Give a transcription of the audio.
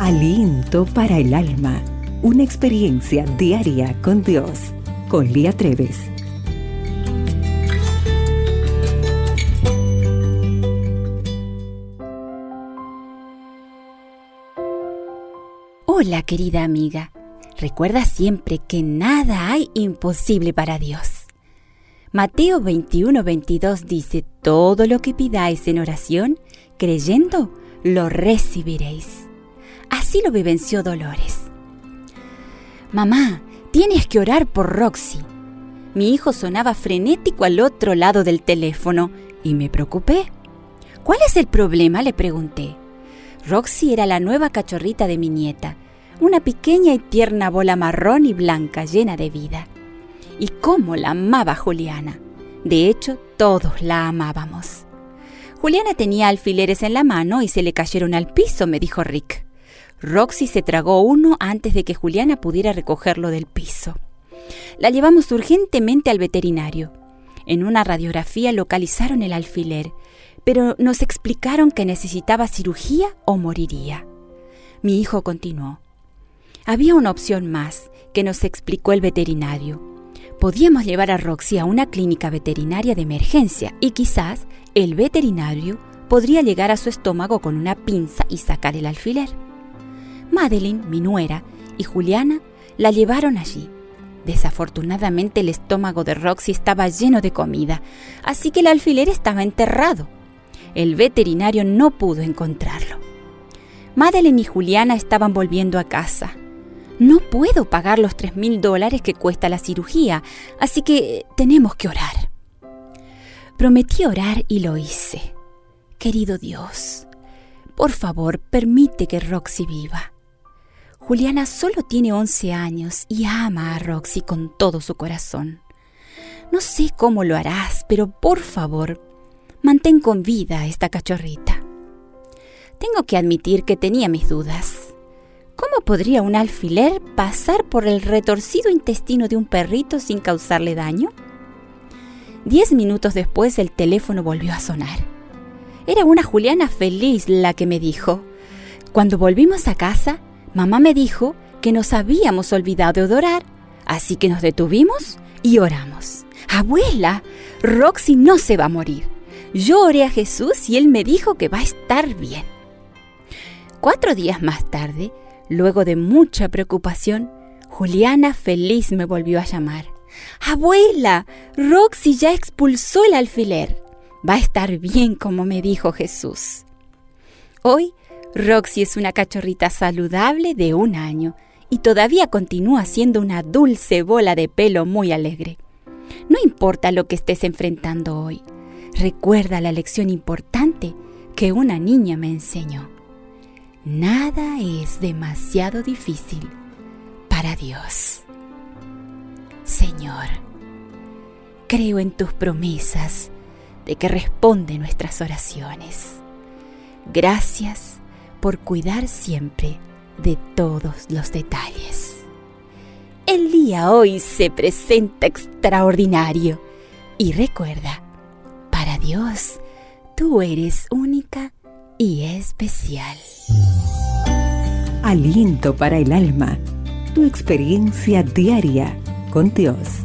Aliento para el alma. Una experiencia diaria con Dios. Con Lía Treves. Hola querida amiga. Recuerda siempre que nada hay imposible para Dios. Mateo 21-22 dice, todo lo que pidáis en oración, creyendo, lo recibiréis. Así lo vivenció Dolores. Mamá, tienes que orar por Roxy. Mi hijo sonaba frenético al otro lado del teléfono y me preocupé. ¿Cuál es el problema? le pregunté. Roxy era la nueva cachorrita de mi nieta, una pequeña y tierna bola marrón y blanca llena de vida. Y cómo la amaba Juliana. De hecho, todos la amábamos. Juliana tenía alfileres en la mano y se le cayeron al piso, me dijo Rick. Roxy se tragó uno antes de que Juliana pudiera recogerlo del piso. La llevamos urgentemente al veterinario. En una radiografía localizaron el alfiler, pero nos explicaron que necesitaba cirugía o moriría. Mi hijo continuó. Había una opción más que nos explicó el veterinario. Podíamos llevar a Roxy a una clínica veterinaria de emergencia y quizás el veterinario podría llegar a su estómago con una pinza y sacar el alfiler. Madeline, mi nuera, y Juliana la llevaron allí. Desafortunadamente el estómago de Roxy estaba lleno de comida, así que el alfiler estaba enterrado. El veterinario no pudo encontrarlo. Madeline y Juliana estaban volviendo a casa. No puedo pagar los tres mil dólares que cuesta la cirugía, así que tenemos que orar. Prometí orar y lo hice. Querido Dios, por favor, permite que Roxy viva. Juliana solo tiene 11 años y ama a Roxy con todo su corazón. No sé cómo lo harás, pero por favor, mantén con vida a esta cachorrita. Tengo que admitir que tenía mis dudas. ¿Cómo podría un alfiler pasar por el retorcido intestino de un perrito sin causarle daño? Diez minutos después el teléfono volvió a sonar. Era una Juliana feliz la que me dijo. Cuando volvimos a casa, mamá me dijo que nos habíamos olvidado de orar, así que nos detuvimos y oramos. Abuela, Roxy no se va a morir. Yo oré a Jesús y él me dijo que va a estar bien. Cuatro días más tarde, luego de mucha preocupación, Juliana feliz me volvió a llamar. Abuela, Roxy ya expulsó el alfiler. Va a estar bien como me dijo Jesús. Hoy, Roxy es una cachorrita saludable de un año y todavía continúa siendo una dulce bola de pelo muy alegre. No importa lo que estés enfrentando hoy, recuerda la lección importante que una niña me enseñó. Nada es demasiado difícil para Dios. Señor, creo en tus promesas de que responde nuestras oraciones. Gracias por cuidar siempre de todos los detalles. El día hoy se presenta extraordinario y recuerda, para Dios, tú eres única y especial. Aliento para el alma. Tu experiencia diaria con Dios.